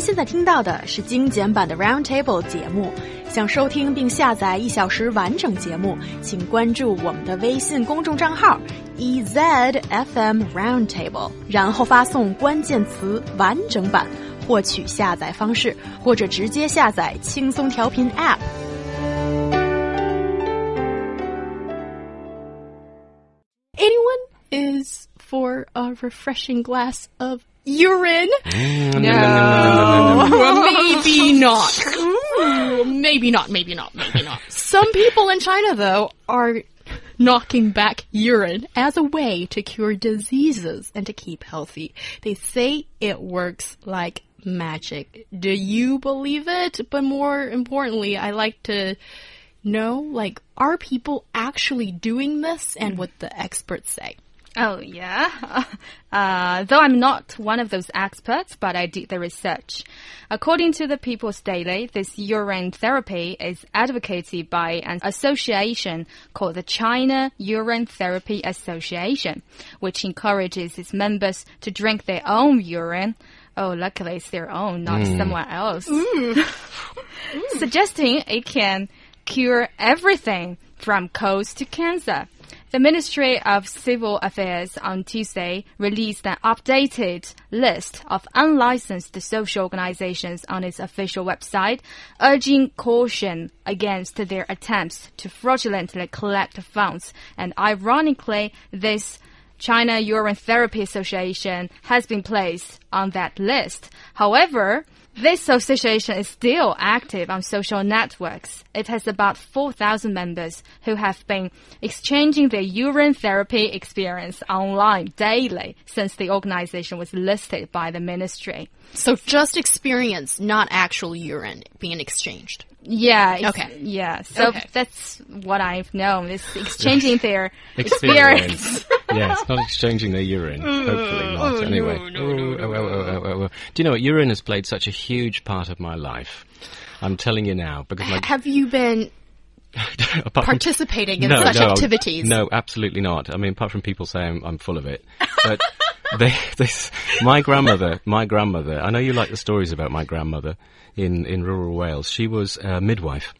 现在听到的是精简版的 Roundtable 节目。想收听并下载一小时完整节目，请关注我们的微信公众账号 EZFM Roundtable，然后发送关键词“完整版”获取下载方式，或者直接下载轻松调频 App。Anyone is for a refreshing glass of urine? no, maybe not. maybe not, maybe not, maybe not. Some people in China, though, are knocking back urine as a way to cure diseases and to keep healthy. They say it works like magic. Do you believe it? But more importantly, I like to know, like, are people actually doing this and what the experts say? Oh, yeah. Uh, though I'm not one of those experts, but I did the research. According to the People's Daily, this urine therapy is advocated by an association called the China Urine Therapy Association, which encourages its members to drink their own urine. Oh, luckily it's their own, not someone else. Suggesting it can cure everything from colds to cancer. The Ministry of Civil Affairs on Tuesday released an updated list of unlicensed social organizations on its official website, urging caution against their attempts to fraudulently collect funds. And ironically, this China Urine Therapy Association has been placed on that list. However, this association is still active on social networks. It has about 4,000 members who have been exchanging their urine therapy experience online daily since the organization was listed by the ministry. So just experience, not actual urine being exchanged. Yeah. Okay. Yeah. So Okay. that's what I've known is exchanging their experience. Yes, not exchanging their urine. Mm. Hopefully not. Anyway. Oh. Do you know what? Urine has played such a huge part of my life. I'm telling you now because my Have you been participating in no, such no, activities? No, absolutely not. I mean, apart from people saying I'm, full of it, but they, this, my grandmother, my grandmother. I know you like the stories about my grandmother in in rural Wales. She was a midwife.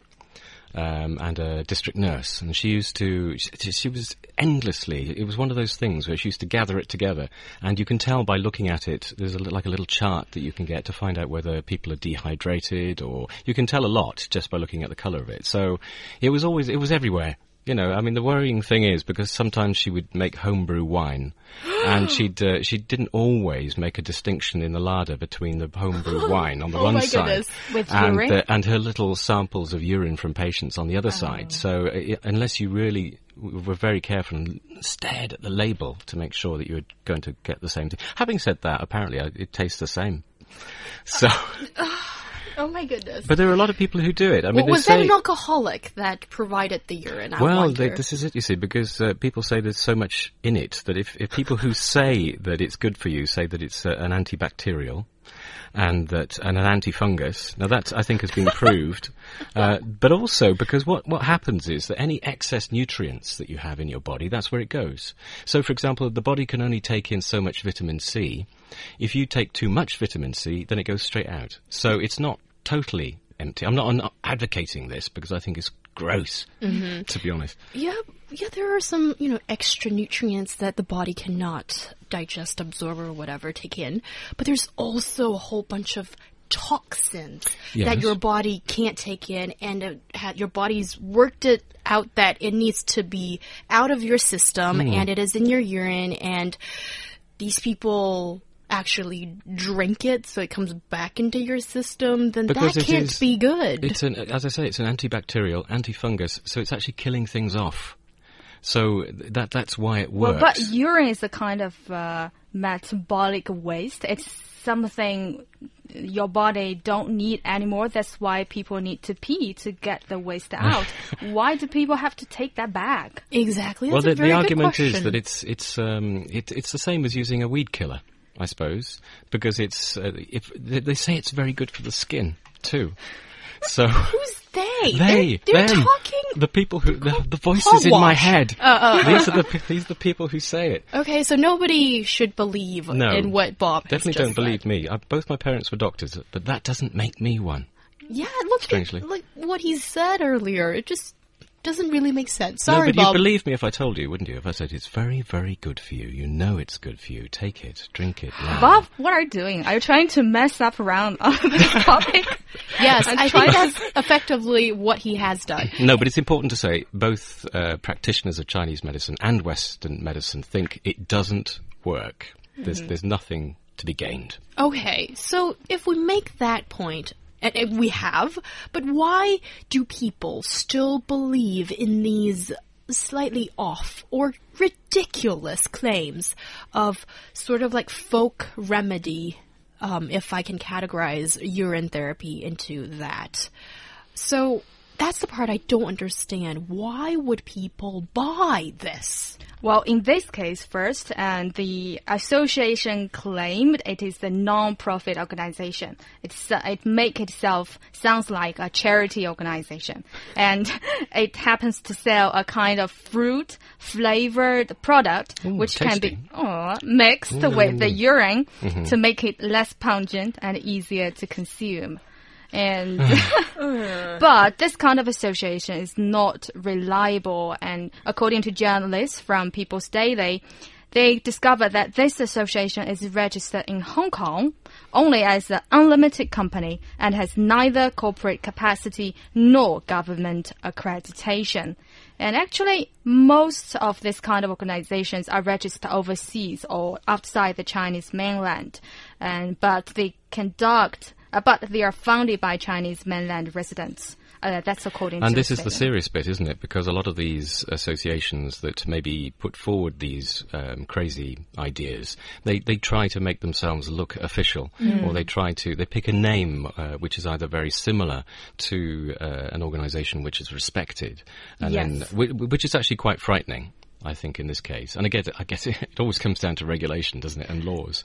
Um, and a district nurse, and she used to. She, was endlessly. It was one of those things where she used to gather it together, and you can tell by looking at it. There's a, li- like a little chart that you can get to find out whether people are dehydrated, or you can tell a lot just by looking at the colour of it. So it was always. It was everywhere. You know, I mean, the worrying thing is because sometimes she would make homebrew wine, and she'd uh, she didn't always make a distinction in the larder between the homebrew wine on the Oh one side. With and urine? uh, and her little samples of urine from patients on the other Oh. side. So uh, unless you really were very careful and stared at the label to make sure that you were going to get the same thing. Having said that, apparently uh, it tastes the same. So, Oh my goodness. but there are a lot of people who do it. I mean, Well, was say, that an alcoholic that provided the urine? I well, they, this is it, you see, because uh, people say there's so much in it that if, if people who say that it's good for you say that it's uh, an antibacterial and that and an antifungus, now that I think has been proved, uh, but also because what what happens is that any excess nutrients that you have in your body, that's where it goes. So, for example, the body can only take in so much vitamin C. If you take too much vitamin C, then it goes straight out. So it's not totally empty. I'm not, I'm not advocating this because I think it's gross, to be honest. Yeah, yeah, there are some, you know, extra nutrients that the body cannot digest, absorb, or whatever take in. But there's also a whole bunch of toxins that your body can't take in, and ha- your body's worked it out that it needs to be out of your system, Hmm. and it is in your urine, and these people actually drink it so it comes back into your system, then Because that can't is- be good. It's an, as I say, it's an antibacterial, antifungus, so it's actually killing things off. So that that's why it works. Well, works. but urine is a kind of uh, metabolic waste. It's something your body don't need anymore. That's why people need to pee to get the waste out. why do people have to take that back? exactly. well, the, a very the argument question. is that it's it's um, it, it's the same as using a weed killer, I suppose, because it's uh, if they, say it's very good for the skin too. So Who's they? They, They're, they're talking the people who the, the voices in my head. Uh, uh, uh. these are the these are the people who say it. Okay, so nobody should believe No, in what Bob has Definitely don't believe said. me. I, both my parents were doctors, but that doesn't make me one. Yeah, look Strangely. at like what he said earlier. It just doesn't really make sense. Sorry, no, but Bob. you'd believe me if I told you, wouldn't you? If I said it's very, very good for you. You know it's good for you. Take it, drink it. now." Bob, what are you doing? Are you trying to mess up around on this topic? yes, I'm I trying think that's effectively what he has done. No, but it's important to say both uh, practitioners of Chinese medicine and Western medicine think it doesn't work. There's Mm-hmm. there's nothing to be gained. Okay, so if we make that point, and we have, but why do people still believe in these slightly off or ridiculous claims of sort of like folk remedy, um, if I can categorize urine therapy into that? So that's the part I don't understand. Why would people buy this? Well, in this case, first, and the association claimed it is a non-profit organization. It's, uh, it make itself sounds like a charity organization, and it happens to sell a kind of fruit flavored product, which can be oh, mixed with the urine to make it less pungent and easier to consume. And mm. but this kind of association is not reliable. And according to journalists from People's Daily, they discovered that this association is registered in Hong Kong only as an unlimited company and has neither corporate capacity nor government accreditation. And actually, most of this kind of organizations are registered overseas or outside the Chinese mainland, and but they conduct, but they are founded by Chinese mainland residents. Uh, that's according to And this is the serious bit, isn't it? Because a lot of these associations that maybe put forward these um, crazy ideas, they, they try to make themselves look official, or they try to they pick a name uh, which is either very similar to uh, an organisation which is respected, and Yes. whi- which is actually quite frightening. I think in this case, and again, I guess it, always comes down to regulation, doesn't it, and laws.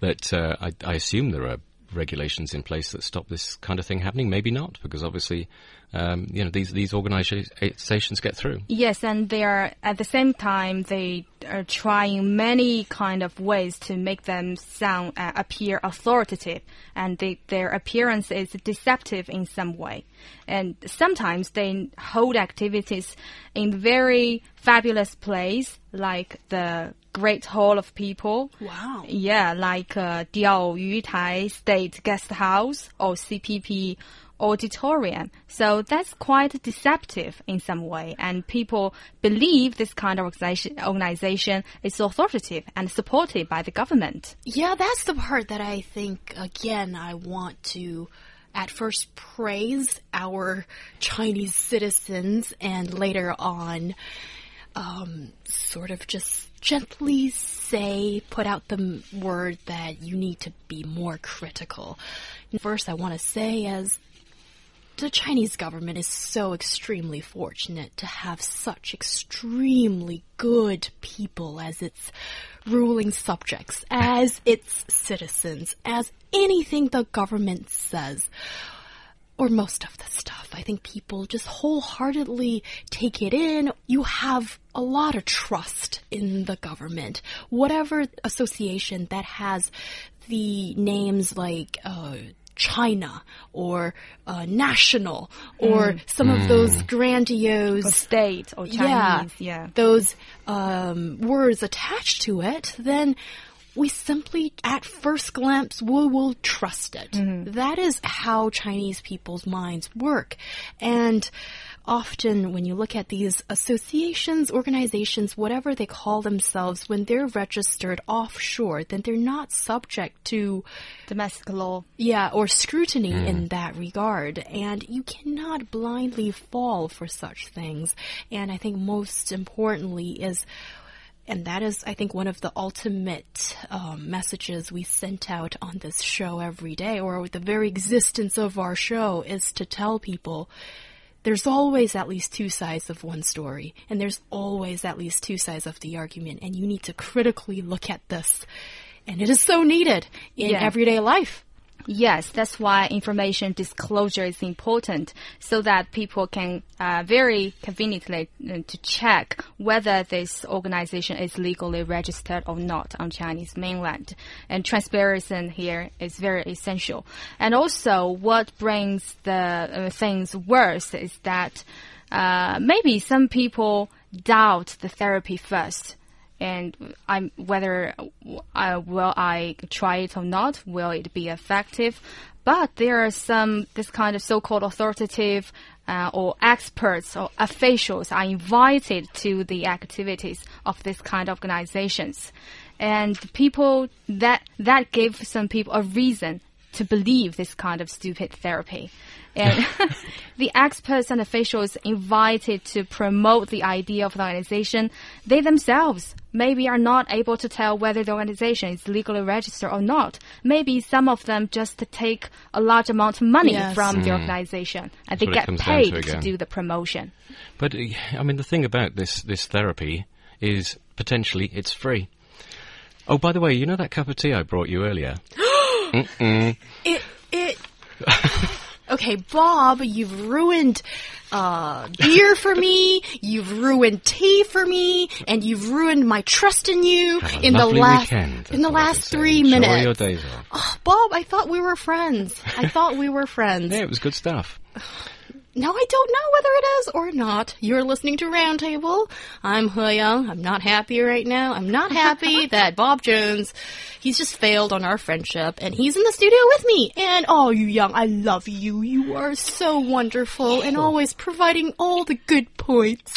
That uh, I, I assume there are regulations in place that stop this kind of thing happening. Maybe not, because obviously, um, you know, these these organisations get through. Yes, and they are at the same time they are trying many kind of ways to make them sound uh, appear authoritative, and they, their appearance is deceptive in some way. And sometimes they hold activities in very fabulous place like the Great Hall of People. Wow. Yeah, like uh, Diaoyutai State Guest House or CPP auditorium. So that's quite deceptive in some way. And people believe this kind of organization, organization is authoritative and supported by the government. Yeah, that's the part that I think, again, I want to at first praise our Chinese citizens and later on um, sort of just gently say, put out the word that you need to be more critical. First, I want to say, as the Chinese government is so extremely fortunate to have such extremely good people as its ruling subjects, as its citizens, as anything the government says. Or most of the stuff. I think people just wholeheartedly take it in. You have a lot of trust in the government. Whatever association that has the names like, uh, China or uh, national or some of those grandiose State or Chinese, yeah. those um, words attached to it, then we simply, at first glance, we will trust it. Mm-hmm. That is how Chinese people's minds work. And often when you look at these associations, organizations, whatever they call themselves, when they're registered offshore, then they're not subject to Domestic law. yeah, or scrutiny mm. in that regard. And you cannot blindly fall for such things. And I think most importantly is, and that is, I think, one of the ultimate um, messages we sent out on this show every day, or with the very existence of our show, is to tell people there's always at least two sides of one story, and there's always at least two sides of the argument, and you need to critically look at this. And it is so needed in Yeah. everyday life. Yes, that's why information disclosure is important, so that people can uh, very conveniently uh, to check whether this organization is legally registered or not on Chinese mainland. And transparency here is very essential. And also, what brings the uh, things worse is that uh, maybe some people doubt the therapy first and I'm whether will I try it or not, will it be effective? But there are some this kind of so-called authoritative uh, or experts or officials are invited to the activities of this kind of organizations, and people that that gave some people a reason to believe this kind of stupid therapy. And the experts and officials invited to promote the idea of the organization, they themselves maybe are not able to tell whether the organization is legally registered or not. Maybe some of them just take a large amount of money Yes. from the organization and they get paid to to do the promotion. But uh, I mean, the thing about this this therapy is potentially it's free. Oh, by the way, you know that cup of tea I brought you earlier? It it. okay, Bob, you've ruined uh, beer for me. You've ruined tea for me, and you've ruined my trust in you in the last weekend, in the what I last three Enjoy minutes. your days off. Oh, Bob, I thought we were friends. I thought we were friends. Yeah, it was good stuff. Now I don't know whether it is or not. You're listening to Roundtable. I'm He Yang. I'm not happy right now. I'm not happy that Bob Jones, he's just failed on our friendship, and he's in the studio with me. And oh, you Yang, I love you. You are so wonderful and always providing all the good points.